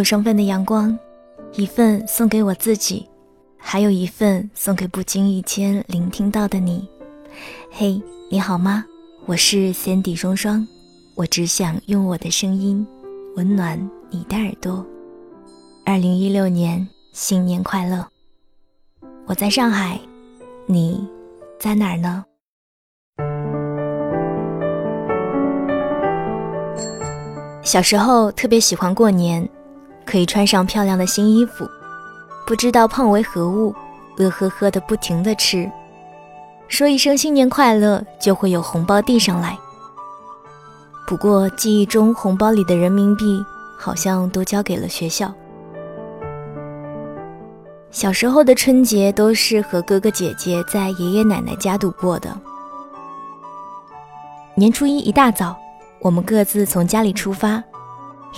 有双份的阳光，一份送给我自己，还有一份送给不经意间聆听到的你。嘿，你好吗？我是 Sandy 双双，我只想用我的声音温暖你的耳朵。二零一六年新年快乐！我在上海，你在哪儿呢？小时候特别喜欢过年，可以穿上漂亮的新衣服，不知道胖为何物，乐呵呵的不停的吃，说一声新年快乐就会有红包递上来。不过记忆中红包里的人民币好像都交给了学校。小时候的春节都是和哥哥姐姐在爷爷奶奶家度过的。年初一一大早。我们各自从家里出发，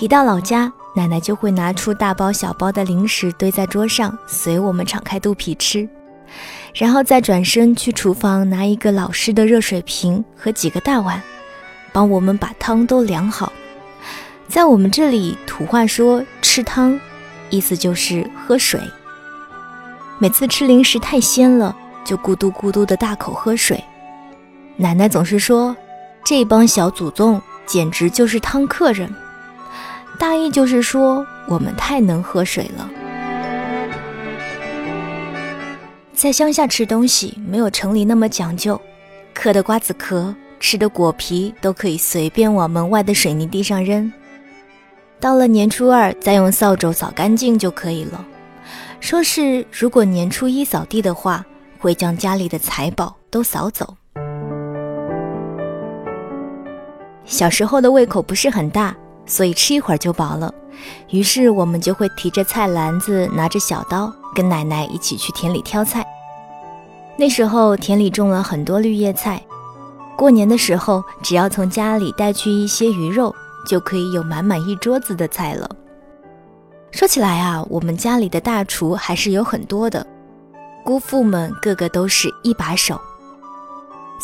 一到老家，奶奶就会拿出大包小包的零食堆在桌上，随我们敞开肚皮吃，然后再转身去厨房拿一个老式的热水瓶和几个大碗，帮我们把汤都量好。在我们这里，土话说吃汤，意思就是喝水。每次吃零食太鲜了，就咕嘟咕嘟的大口喝水。奶奶总是说，这帮小祖宗。简直就是汤客人，大意就是说我们太能喝水了。在乡下吃东西没有城里那么讲究，嗑的瓜子壳、吃的果皮都可以随便往门外的水泥地上扔，到了年初二再用扫帚扫干净就可以了。说是如果年初一扫地的话，会将家里的财宝都扫走。小时候的胃口不是很大，所以吃一会儿就饱了。于是我们就会提着菜篮子，拿着小刀，跟奶奶一起去田里挑菜。那时候田里种了很多绿叶菜，过年的时候只要从家里带去一些鱼肉，就可以有满满一桌子的菜了。说起来啊，我们家里的大厨还是有很多的，姑父们个个都是一把手。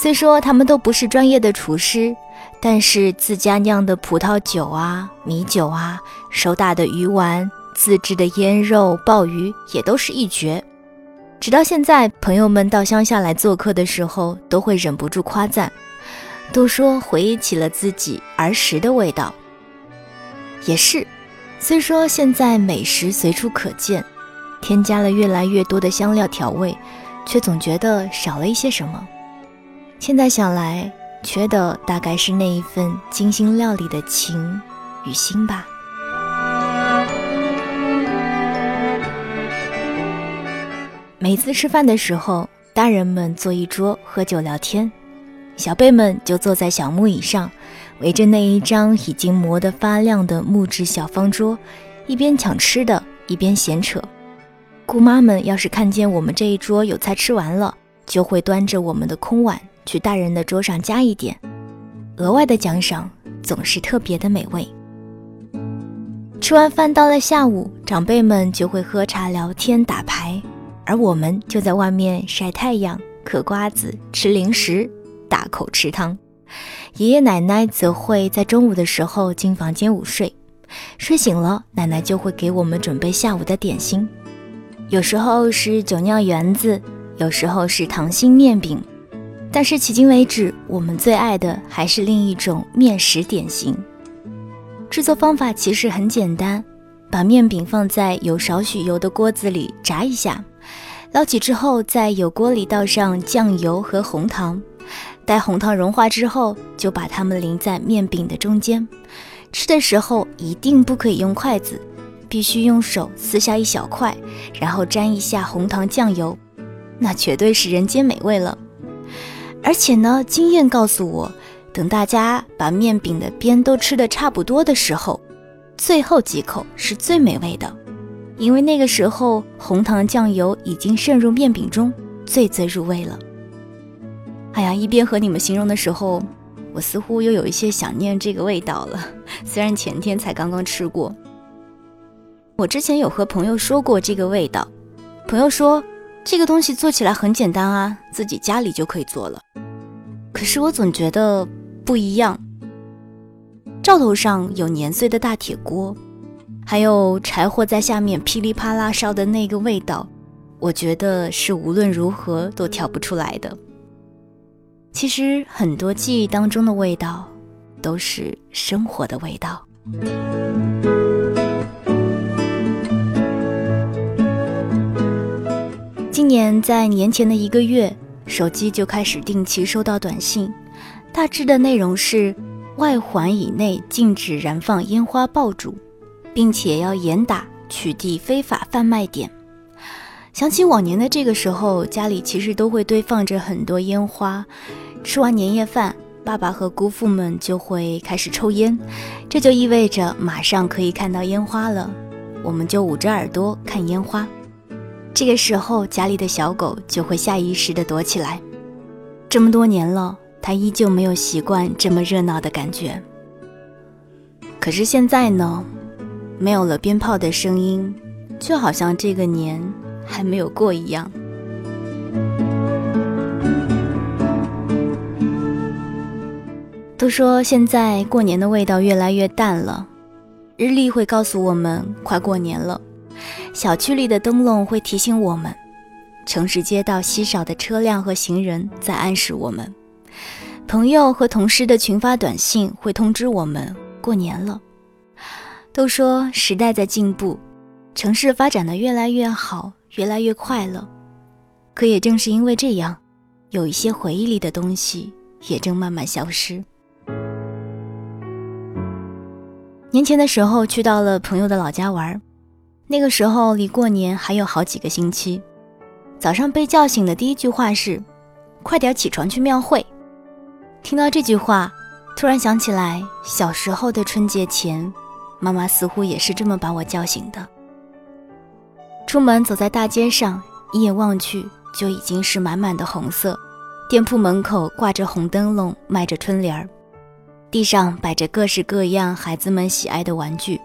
虽说他们都不是专业的厨师。但是自家酿的葡萄酒啊、米酒啊、手打的鱼丸、自制的腌肉、鲍鱼也都是一绝。直到现在，朋友们到乡下来做客的时候，都会忍不住夸赞，都说回忆起了自己儿时的味道。也是，虽说现在美食随处可见，添加了越来越多的香料调味，却总觉得少了一些什么。现在想来。缺的大概是那一份精心料理的情与心吧。每次吃饭的时候，大人们坐一桌喝酒聊天，小辈们就坐在小木椅上，围着那一张已经磨得发亮的木质小方桌，一边抢吃的，一边闲扯。姑妈们要是看见我们这一桌有菜吃完了，就会端着我们的空碗。去大人的桌上加一点，额外的奖赏总是特别的美味。吃完饭到了下午，长辈们就会喝茶聊天打牌，而我们就在外面晒太阳、嗑瓜子、吃零食、大口吃汤。爷爷奶奶则会在中午的时候进房间午睡，睡醒了，奶奶就会给我们准备下午的点心，有时候是酒酿圆子，有时候是糖心面饼。但是迄今为止，我们最爱的还是另一种面食点心。制作方法其实很简单，把面饼放在有少许油的锅子里炸一下，捞起之后，在油锅里倒上酱油和红糖，待红糖融化之后，就把它们淋在面饼的中间。吃的时候一定不可以用筷子，必须用手撕下一小块，然后沾一下红糖酱油，那绝对是人间美味了。而且呢，经验告诉我，等大家把面饼的边都吃的差不多的时候，最后几口是最美味的，因为那个时候红糖酱油已经渗入面饼中，最最入味了。哎呀，一边和你们形容的时候，我似乎又有一些想念这个味道了。虽然前天才刚刚吃过，我之前有和朋友说过这个味道，朋友说。这个东西做起来很简单啊，自己家里就可以做了。可是我总觉得不一样。灶头上有年岁的大铁锅，还有柴火在下面噼里啪啦烧的那个味道，我觉得是无论如何都调不出来的。其实很多记忆当中的味道，都是生活的味道。年在年前的一个月，手机就开始定期收到短信，大致的内容是：外环以内禁止燃放烟花爆竹。并且要严打取缔非法贩卖点。想起往年的这个时候，家里其实都会堆放着很多烟花。吃完年夜饭，爸爸和姑父们就会开始抽烟，这就意味着马上可以看到烟花了。我们就捂着耳朵看烟花。这个时候，家里的小狗就会下意识地躲起来。这么多年了，它依旧没有习惯这么热闹的感觉。可是现在呢？没有了鞭炮的声音，就好像这个年还没有过一样。都说现在过年的味道越来越淡了，日历会告诉我们快过年了，小区里的灯笼会提醒我们，城市街道稀少的车辆和行人在暗示我们，朋友和同事的群发短信会通知我们过年了。都说时代在进步，城市发展的越来越好，越来越快乐。可也正是因为这样，有一些回忆里的东西也正慢慢消失。年前的时候去到了朋友的老家玩，那个时候离过年还有好几个星期。早上被叫醒的第一句话是：“快点起床去庙会。”听到这句话，突然想起来小时候的春节前。妈妈似乎也是这么把我叫醒的。出门走在大街上，一眼望去就已经是满满的红色，店铺门口挂着红灯笼，卖着春联儿，地上摆着各式各样孩子们喜爱的玩具，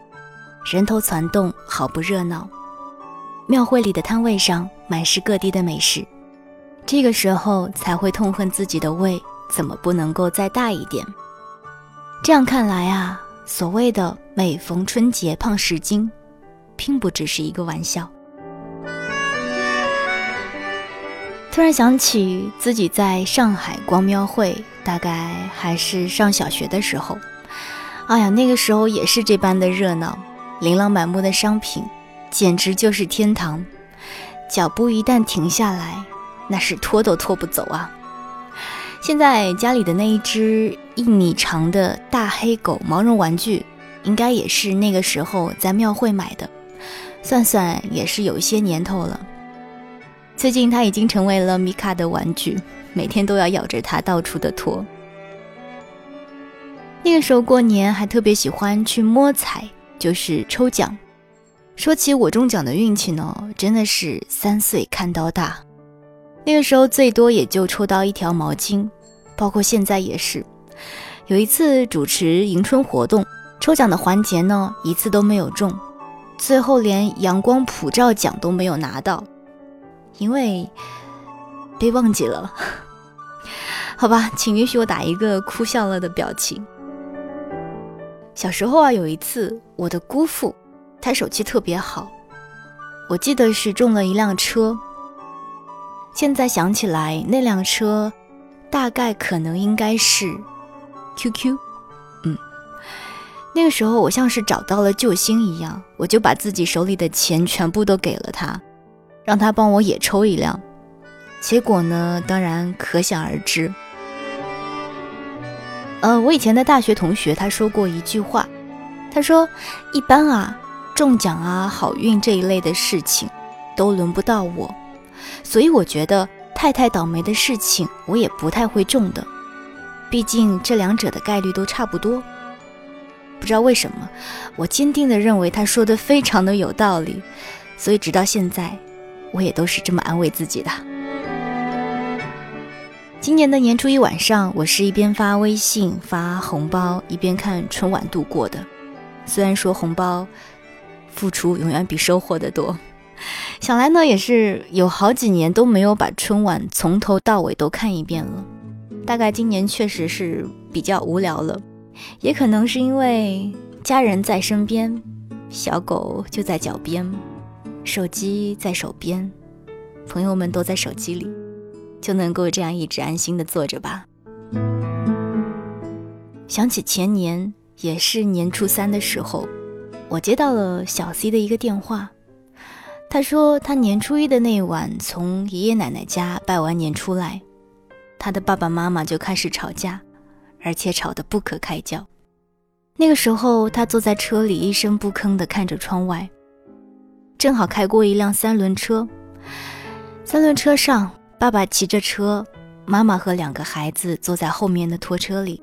人头攒动，好不热闹。庙会里的摊位上满是各地的美食，这个时候才会痛恨自己的胃怎么不能够再大一点。这样看来啊。所谓的每逢春节胖十斤，并不只是一个玩笑。突然想起自己在上海逛庙会，大概还是上小学的时候。哎呀，那个时候也是这般的热闹，琳琅满目的商品，简直就是天堂。脚步一旦停下来，那是拖都拖不走啊。现在家里的那一只一米长的大黑狗毛绒玩具，应该也是那个时候在庙会买的，算算也是有一些年头了。最近它已经成为了米卡的玩具，每天都要咬着它到处的拖。那个时候过年还特别喜欢去摸彩，就是抽奖。说起我中奖的运气呢，真的是三岁看到大。那个时候最多也就抽到一条毛巾，包括现在也是。有一次主持迎春活动，抽奖的环节呢，一次都没有中，最后连阳光普照奖都没有拿到，因为被忘记了。好吧，请允许我打一个哭笑了的表情。小时候啊，有一次我的姑父，他手气特别好，我记得是中了一辆车。现在想起来，那辆车大概可能应该是 QQ。嗯，那个时候我像是找到了救星一样，我就把自己手里的钱全部都给了他，让他帮我也抽一辆。结果呢，当然可想而知。呃，我以前的大学同学他说过一句话，他说：“一般啊，中奖啊、好运这一类的事情，都轮不到我。”所以我觉得太太倒霉的事情，我也不太会中的。毕竟这两者的概率都差不多。不知道为什么，我坚定地认为他说的非常的有道理。所以直到现在，我也都是这么安慰自己的。今年的年初一晚上，我是一边发微信发红包，一边看春晚度过的。虽然说红包付出永远比收获的多。想来呢，也是有好几年都没有把春晚从头到尾都看一遍了。大概今年确实是比较无聊了，也可能是因为家人在身边，小狗就在脚边，手机在手边，朋友们都在手机里，就能够这样一直安心的坐着吧。想起前年也是年初三的时候，我接到了小 C 的一个电话，他说他年初一的那晚从爷爷奶奶家拜完年出来，他的爸爸妈妈就开始吵架，而且吵得不可开交。那个时候，他坐在车里，一声不吭地看着窗外。正好开过一辆三轮车，三轮车上，爸爸骑着车，妈妈和两个孩子坐在后面的拖车里。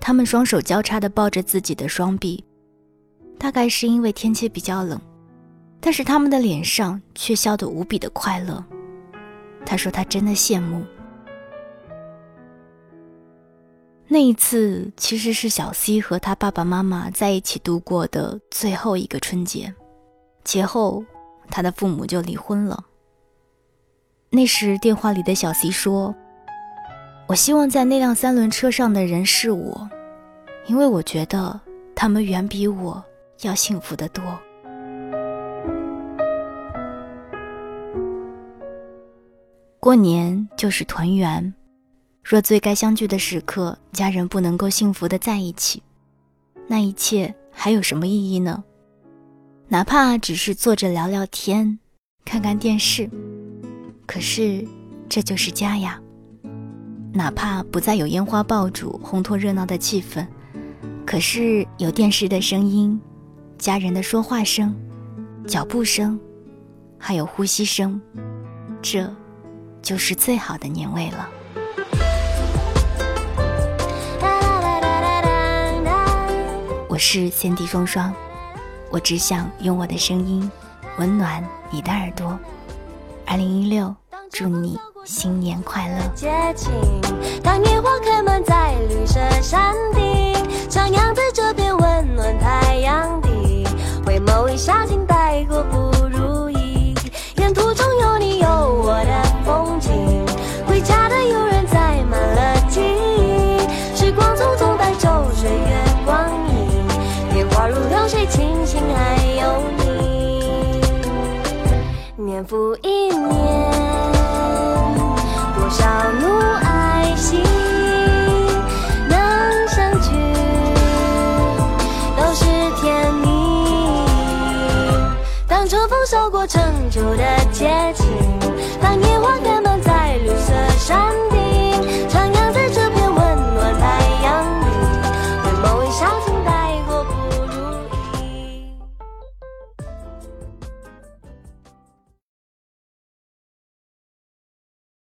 他们双手交叉的抱着自己的双臂，大概是因为天气比较冷，但是他们的脸上却笑得无比的快乐。他说他真的羡慕。那一次其实是小 C 和他爸爸妈妈在一起度过的最后一个春节，节后他的父母就离婚了。那时电话里的小 C 说：“我希望在那辆三轮车上的人是我，因为我觉得他们远比我要幸福的多。”过年就是团圆。若最该相聚的时刻，家人不能够幸福的在一起，那一切还有什么意义呢？哪怕只是坐着聊聊天，看看电视，可是这就是家呀。哪怕不再有烟花爆竹烘托热闹的气氛，可是有电视的声音、家人的说话声、脚步声，还有呼吸声，这就是最好的年味了。我是先帝双双，我只想用我的声音温暖你的耳朵。二零一六，祝你新年快乐！当野花开满在绿色山顶，徜徉在这片温暖太阳底，回眸一笑，竟带过不如意。沿途中有你有我的风景，回家的游人载满了记忆。时光匆匆带走岁月光影，年华。如流水，清醒还有你。年复走过成就的街景当野花开满在绿色山